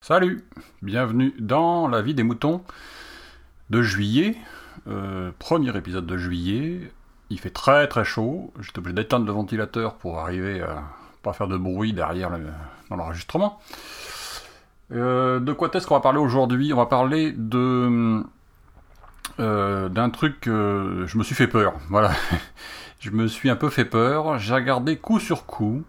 Salut, bienvenue dans la vie des moutons de juillet, euh, premier épisode de juillet. Il fait très très chaud, j'étais obligé d'éteindre le ventilateur pour arriver à pas faire de bruit derrière dans l'enregistrement. Euh, de quoi est-ce qu'on va parler aujourd'hui? On va parler de euh, d'un truc je me suis fait peur. Voilà, je me suis un peu fait peur. J'ai regardé coup sur coup.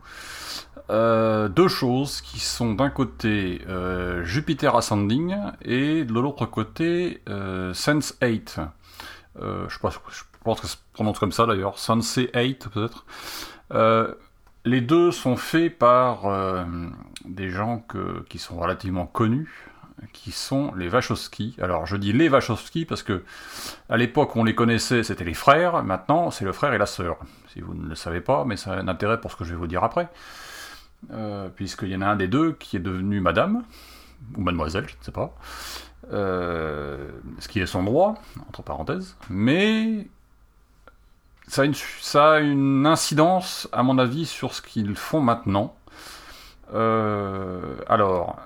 Euh, deux choses qui sont d'un côté euh, Jupiter Ascending et de l'autre côté Sense 8. Euh, je, pense, que ça se prononce comme ça d'ailleurs, Sense 8 peut-être. Les deux sont faits par des gens qui sont relativement connus, qui sont les Wachowski. Alors je dis les Wachowski parce que à l'époque on les connaissait, c'était les frères, maintenant c'est le frère et la sœur. Si vous ne le savez pas, mais ça a un intérêt pour ce que je vais vous dire après. Euh, puisqu'il y en a un des deux qui est devenu madame, ou mademoiselle, je ne sais pas, euh, ce qui est son droit, entre parenthèses, mais ça a, une, incidence, à mon avis, sur ce qu'ils font maintenant. Euh, alors,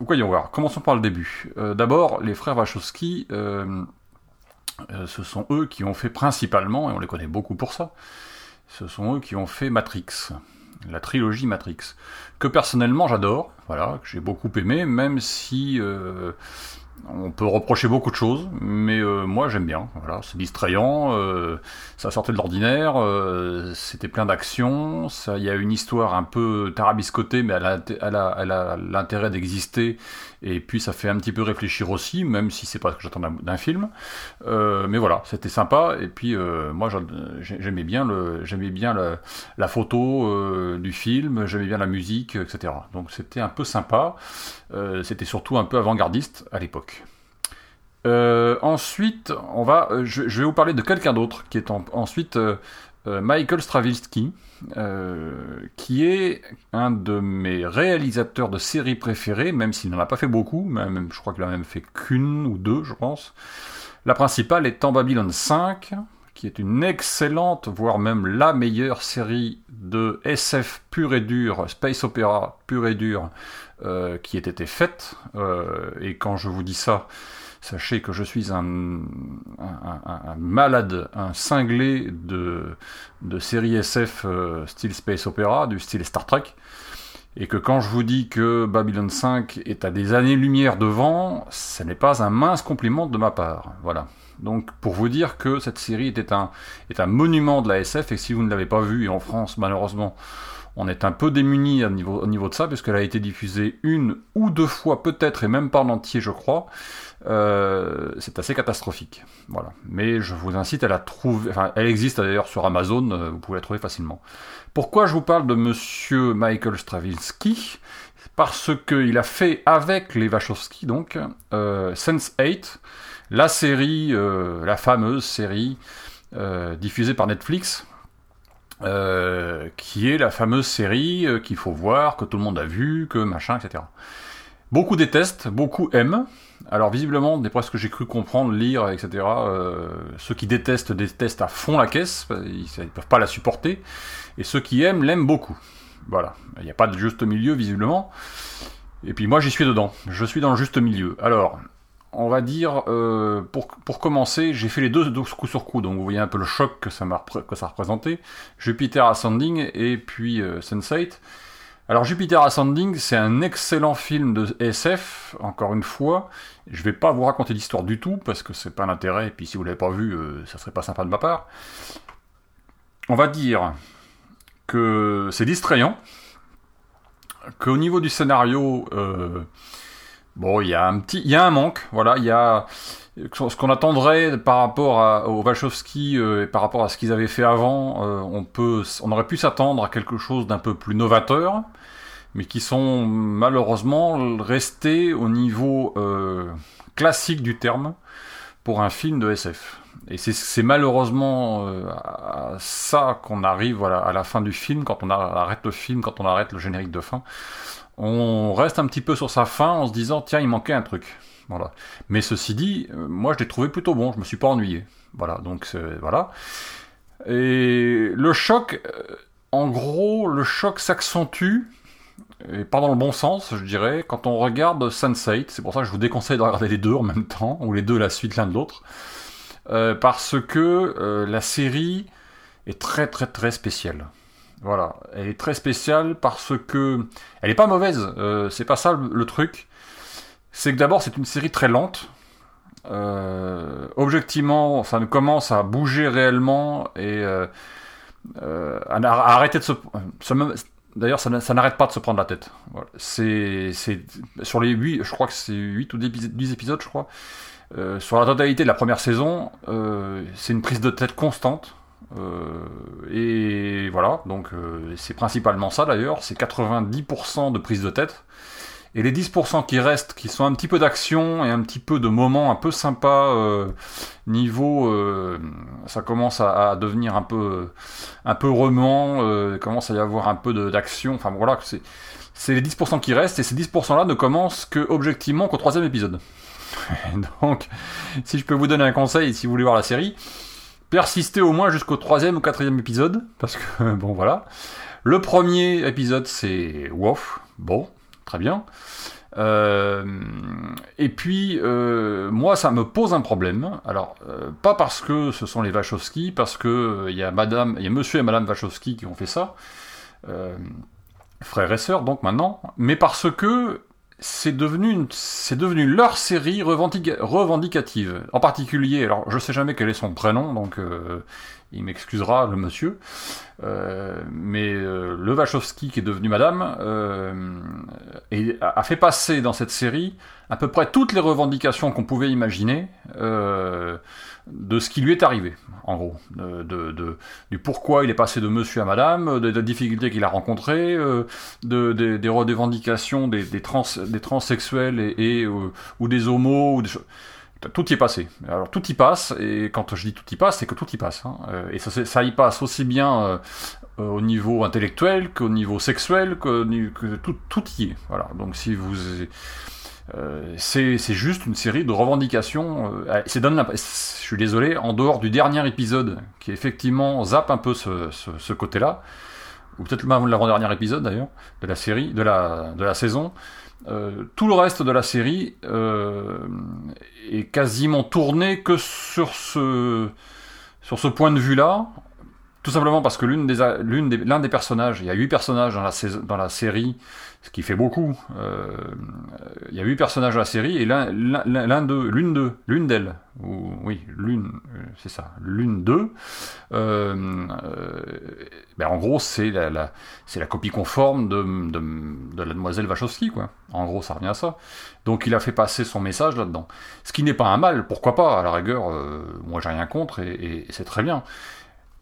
voyons voir, commençons par le début. Euh, D'abord, les frères Wachowski, euh, euh, ce sont eux qui ont fait principalement, et on les connaît beaucoup pour ça, ce sont eux qui ont fait Matrix la trilogie Matrix, que personnellement j'adore, voilà, que j'ai beaucoup aimé, même si on peut reprocher beaucoup de choses, mais euh, moi j'aime bien, voilà, c'est distrayant, euh, ça sortait de l'ordinaire, euh, c'était plein d'action, ça, il y a une histoire un peu tarabiscotée, mais elle a, l'intérêt d'exister, et puis ça fait un petit peu réfléchir aussi, même si c'est pas ce que j'attends d'un- film, mais voilà, c'était sympa, et puis moi j'a- j'aimais bien le, j'aimais bien la photo du film, j'aimais bien la musique, etc. Donc c'était un peu sympa. C'était surtout un peu avant-gardiste à l'époque. Euh, ensuite, on va, euh, je, vais vous parler de quelqu'un d'autre qui est en- ensuite euh, Michael Stravinsky, qui est un de mes réalisateurs de séries préférés, même s'il n'en a pas fait beaucoup, même, je crois qu'il en a même fait qu'une ou deux, je pense. La principale étant Babylon 5, qui est une excellente, voire même la meilleure série SF pur et dur, space opéra pur et dur, euh, qui ait été faite. Euh, et quand je vous dis ça, sachez que je suis un, malade, un cinglé de, de séries SF euh, style space opéra, du style Star Trek. Et que quand je vous dis que Babylon 5 est à des années-lumière devant, ce n'est pas un mince compliment de ma part. Voilà. Donc pour vous dire que cette série était un, est un monument de la SF, et si vous ne l'avez pas vue, et en France malheureusement, on est un peu démuni au niveau, au niveau de ça, puisqu'elle a été diffusée une ou deux fois peut-être, et même pas en entier je crois, euh, c'est assez catastrophique. Voilà. Mais je vous incite à la trouver, enfin elle existe d'ailleurs sur Amazon, euh, vous pouvez la trouver facilement. Pourquoi je vous parle de monsieur Michael Stravinsky? Parce qu'il a fait avec les Wachowski, donc, euh, Sense8, la série, la fameuse série diffusée par Netflix, euh, qui est la fameuse série euh, qu'il faut voir, que tout le monde a vu, que machin, etc. Beaucoup détestent, beaucoup aiment. Alors visiblement, d'après ce que j'ai cru comprendre, lire, etc., euh, ceux qui détestent détestent à fond la caisse, ils ne peuvent pas la supporter, et ceux qui aiment l'aiment beaucoup. Voilà, il n'y a pas de juste milieu visiblement. Et puis moi j'y suis dedans, je suis dans le juste milieu. Alors, on va dire, euh, pour, commencer, j'ai fait les deux, deux coup sur coup, donc vous voyez un peu le choc que ça, m'a que ça représentait. Jupiter Ascending et puis euh, Sense8. Alors Jupiter Ascending, c'est un excellent film de SF, encore une fois. Je vais pas vous raconter l'histoire du tout, parce que c'est pas l'intérêt, et puis si vous l'avez pas vu, euh, ça serait pas sympa de ma part. On va dire que c'est distrayant, qu'au niveau du scénario, euh, bon, il y a un petit, il y a un manque, voilà, il y a ce qu'on attendrait par rapport à, aux Wachowski euh, et par rapport à ce qu'ils avaient fait avant, euh, on peut, on aurait pu s'attendre à quelque chose d'un peu plus novateur, mais qui sont malheureusement restés au niveau euh, classique du terme pour un film de SF. Et c'est- malheureusement euh, à ça qu'on arrive voilà, à la fin du film, quand on arrête le film, quand on arrête le générique de fin. On reste un petit peu sur sa fin en se disant tiens il manquait un truc. Voilà. Mais ceci dit, euh, moi je l'ai trouvé plutôt bon, je me suis pas ennuyé. Voilà, donc voilà. Et le choc, euh, en gros, le choc s'accentue, et pas dans le bon sens, je dirais, quand on regarde Sense8. C'est pour ça que je vous déconseille de regarder les deux en même temps, ou les deux la suite l'un de l'autre. Euh, parce que la série est très très très spéciale. Voilà, elle est très spéciale parce que elle est pas mauvaise. Euh, c'est pas ça le, truc. C'est que d'abord c'est une série très lente. Euh, objectivement, ça ne commence à bouger réellement et euh, à, arrêter de se. D'ailleurs, ça, n'a- ça n'arrête pas de se prendre la tête. C'est, sur les 8, je crois que c'est 8 ou 10 épis- 10 épisodes, je crois. Sur la totalité de la première saison, c'est une prise de tête constante. Euh, et voilà, donc euh, c'est principalement ça d'ailleurs, c'est 90% de prise de tête. Et les 10% qui restent, qui sont un petit peu d'action et un petit peu de moments un peu sympas, euh, niveau, euh, ça commence à, devenir un peu, un peu remuant, euh, commence à y avoir un peu d'action. Enfin voilà, c'est, c'est les 10% qui restent et ces 10% là ne commencent que objectivement qu'au troisième épisode. Donc, si je peux vous donner un conseil, si vous voulez voir la série, persistez au moins jusqu'au troisième ou quatrième épisode, parce que bon voilà. Le premier épisode c'est Wof, bon, très bien. Euh, et puis euh, moi ça me pose un problème. Alors euh, pas parce que ce sont les Wachowski, parce que il y a Madame, il y a Monsieur et Madame Wachowski qui ont fait ça, frères et sœurs donc maintenant, mais parce que c'est devenu, c'est devenu leur série revendica- revendicative. En particulier, alors je sais jamais quel est son prénom, donc euh, il m'excusera le monsieur, euh, mais euh, le qui est devenu Madame euh, a a fait passer dans cette série à peu près toutes les revendications qu'on pouvait imaginer euh, de ce qui lui est arrivé, en gros, de, de- de- du pourquoi il est passé de monsieur à madame, des, des difficultés qu'il a rencontrées, euh, de, des, des revendications des, des, trans, des transsexuels et, et, euh, ou des homos, ou des. Tout y est passé. Alors tout y passe, et quand je dis tout y passe, c'est que tout y passe. hein. Euh, Et ça, ça y passe aussi bien euh, euh, au niveau intellectuel qu'au niveau sexuel, que, que tout, tout y est. Voilà. Donc si vous euh, c'est juste une série de revendications. euh, c'est donne je suis désolé, en dehors du dernier épisode, qui effectivement zappe un peu ce, ce, ce côté-là, ou peut-être même l'avant-dernier épisode d'ailleurs, de la série, de la, de la saison, euh, tout le reste de la série euh, est quasiment tourné que sur ce, sur ce point de vue-là, tout simplement parce que l'une des, l'une des, l'un des personnages, il y a huit personnages dans la, dans la série, ce qui fait beaucoup. euh, il y a huit personnages dans la série et l'un, l'un, l'un- l'un d'eux, l'une d'eux, l'une d'elles, ou oui, l'une, euh, c'est ça, l'une d'eux. euh, euh, ben en gros, c'est la, la- c'est la copie conforme de, de, de la demoiselle Wachowski, quoi. En gros, ça revient à ça. Donc, il a fait passer son message là-dedans. Ce qui n'est pas un mal, pourquoi pas, à la rigueur, euh, moi j'ai rien contre et, et c'est très bien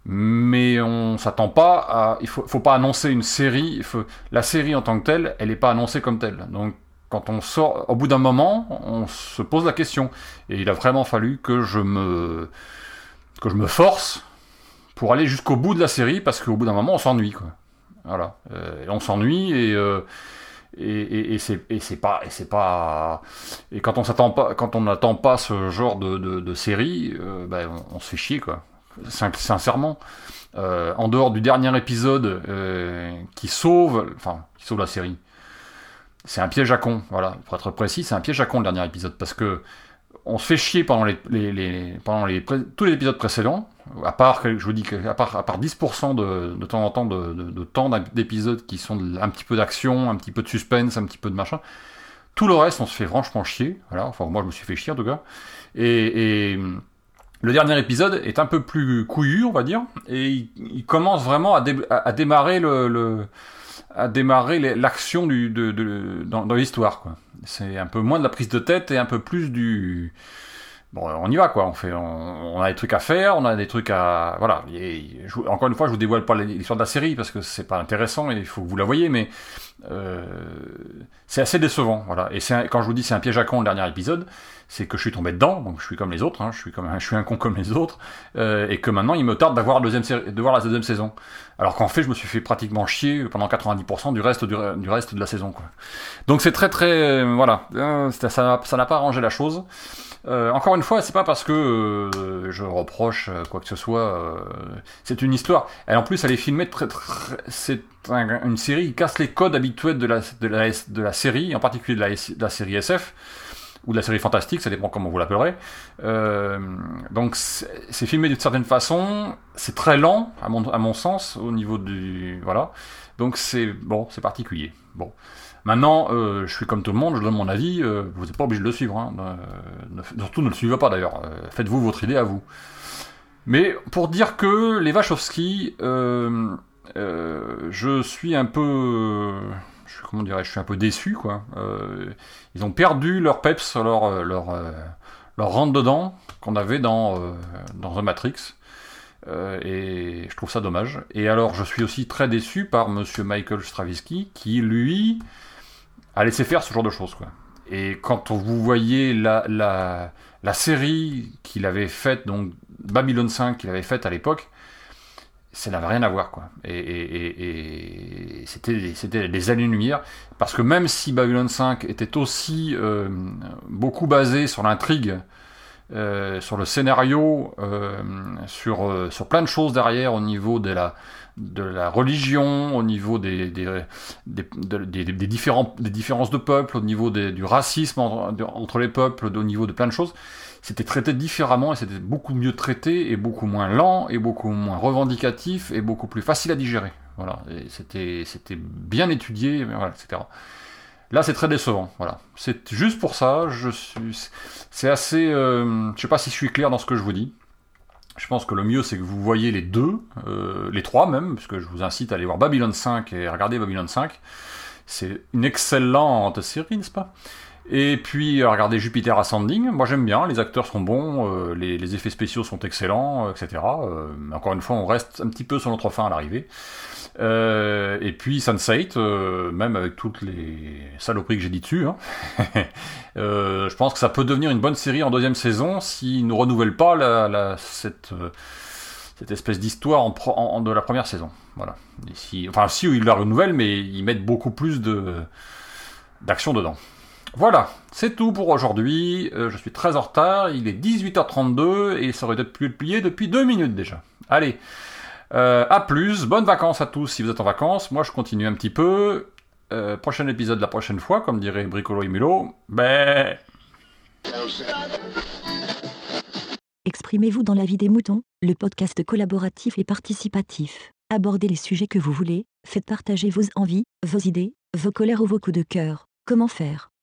mais on s'attend pas à. Il faut, faut pas annoncer une série. la série en tant que telle, elle n'est pas annoncée comme telle. Donc, quand on sort, au bout d'un moment, on se pose la question. Et il a vraiment fallu que je me que je me force pour aller jusqu'au bout de la série, parce qu'au bout d'un moment, on s'ennuie, quoi. Voilà, Euh, on s'ennuie et euh, et, et, et c'est pas et c'est pas et quand on s'attend pas quand on n'attend pas ce genre de, de, série, euh, ben, on, on se fait chier, quoi sincèrement. Euh, en dehors du dernier épisode euh, qui sauve, enfin, qui sauve la série. C'est un piège à con, voilà. Pour être précis, c'est un piège à con le dernier épisode parce que on se fait chier pendant les, pendant les tous les épisodes précédents, à part je vous dis à part, à part 10% de, de temps en temps de, de, temps d'épisodes qui sont un petit peu d'action, un petit peu de suspense, un petit peu de machin. Tout le reste, on se fait franchement chier. Voilà. Enfin, moi, je me suis fait chier en tout cas. Et le dernier épisode est un peu plus couillu, on va dire, et il, commence vraiment à, dé- à- à démarrer l'action du dans, l'histoire. C'est un peu moins de la prise de tête et un peu plus du bon, on y va quoi. On fait, on, a des trucs à faire, on a des trucs à voilà. Encore une fois, je vous dévoile pas l'histoire de la série parce que c'est pas intéressant et il faut que vous la voyez, mais euh, c'est assez décevant. Voilà. Et quand je vous dis c'est un piège à con le dernier épisode, c'est que je suis tombé dedans, donc je suis comme les autres, hein, je suis comme je suis un con comme les autres, euh, et que maintenant il me tarde d'avoir de voir la deuxième saison. Alors qu'en fait je me suis fait pratiquement chier pendant 90% du reste du, du reste de la saison. Quoi. Donc c'est très très euh, voilà, euh, ça n'a pas arrangé la chose. encore une fois, c'est pas parce que je reproche quoi que ce soit. c'est une histoire. Et en plus, elle est filmée très, très c'est une série qui casse les codes habituels de la, de la, de la série, en particulier de la série SF ou de la série fantastique, ça dépend comment vous l'appellerez. Euh, donc c'est filmé d'une certaine façon, c'est très lent à mon, sens au niveau du voilà. Donc c'est bon, c'est particulier. Bon. Maintenant, euh, je suis comme tout le monde, je donne mon avis, euh, vous n'êtes pas obligé de le suivre. Hein, surtout ne le suivez pas d'ailleurs, faites-vous votre idée à vous. Mais pour dire que les Wachowski, je suis un peu je, comment dirais je suis un peu déçu quoi. Euh, ils ont perdu leur peps, leur euh, leur euh, leur rentre dedans qu'on avait dans dans The Matrix. et je trouve ça dommage. Et alors, je suis aussi très déçu par Monsieur Michael Stravinsky, qui lui a laissé faire ce genre de choses, quoi. Et quand vous voyez la, la, la série qu'il avait faite, donc Babylon 5 qu'il avait faite à l'époque, ça n'avait rien à voir quoi. Et, et, et, c'était c'était des années-lumière parce que même si Babylon 5 était aussi euh, beaucoup basé sur l'intrigue, euh, sur le scénario, euh, sur euh, sur plein de choses derrière au niveau de la de la religion, au niveau des des, des, des, des différences de peuples, au niveau du racisme entre, les peuples, au niveau de plein de choses c'était traité différemment et c'était beaucoup mieux traité et beaucoup moins lent et beaucoup moins revendicatif et beaucoup plus facile à digérer. Voilà, c'était bien étudié, etc. Là, c'est très décevant. Voilà, c'est juste pour ça. Je suis, c'est assez. Euh, je sais pas si je suis clair dans ce que je vous dis. Je pense que le mieux, c'est que vous voyez les deux, euh, les trois même, puisque je vous incite à aller voir Babylon 5 et regarder Babylon 5. C'est une excellente série, n'est-ce pas? Et puis, regardez Jupiter Ascending, moi j'aime bien, les acteurs sont bons, euh, les, effets spéciaux sont excellents, etc. Euh, encore une fois, on reste un petit peu sur notre fin à l'arrivée. Euh, et puis Sense8, même avec toutes les saloperies que j'ai dit dessus, hein, je pense que ça peut devenir une bonne série en deuxième saison s'ils ne renouvellent pas la, cette, espèce d'histoire de la première saison. Voilà. si, enfin, si ils la renouvellent, mais ils mettent beaucoup plus d'action dedans. Voilà, c'est tout pour aujourd'hui. Euh, je suis très en retard, il est 18h32 et ça aurait dû être plié depuis deux minutes déjà. Allez, euh, à plus, bonnes vacances à tous si vous êtes en vacances. Moi je continue un petit peu. Euh, prochain épisode la prochaine fois, comme dirait Bricolo et Mulot. Ben. Exprimez-vous dans la vie des moutons, le podcast collaboratif et participatif. Abordez les sujets que vous voulez, faites partager vos envies, vos idées, vos colères ou vos coups de cœur. Comment faire?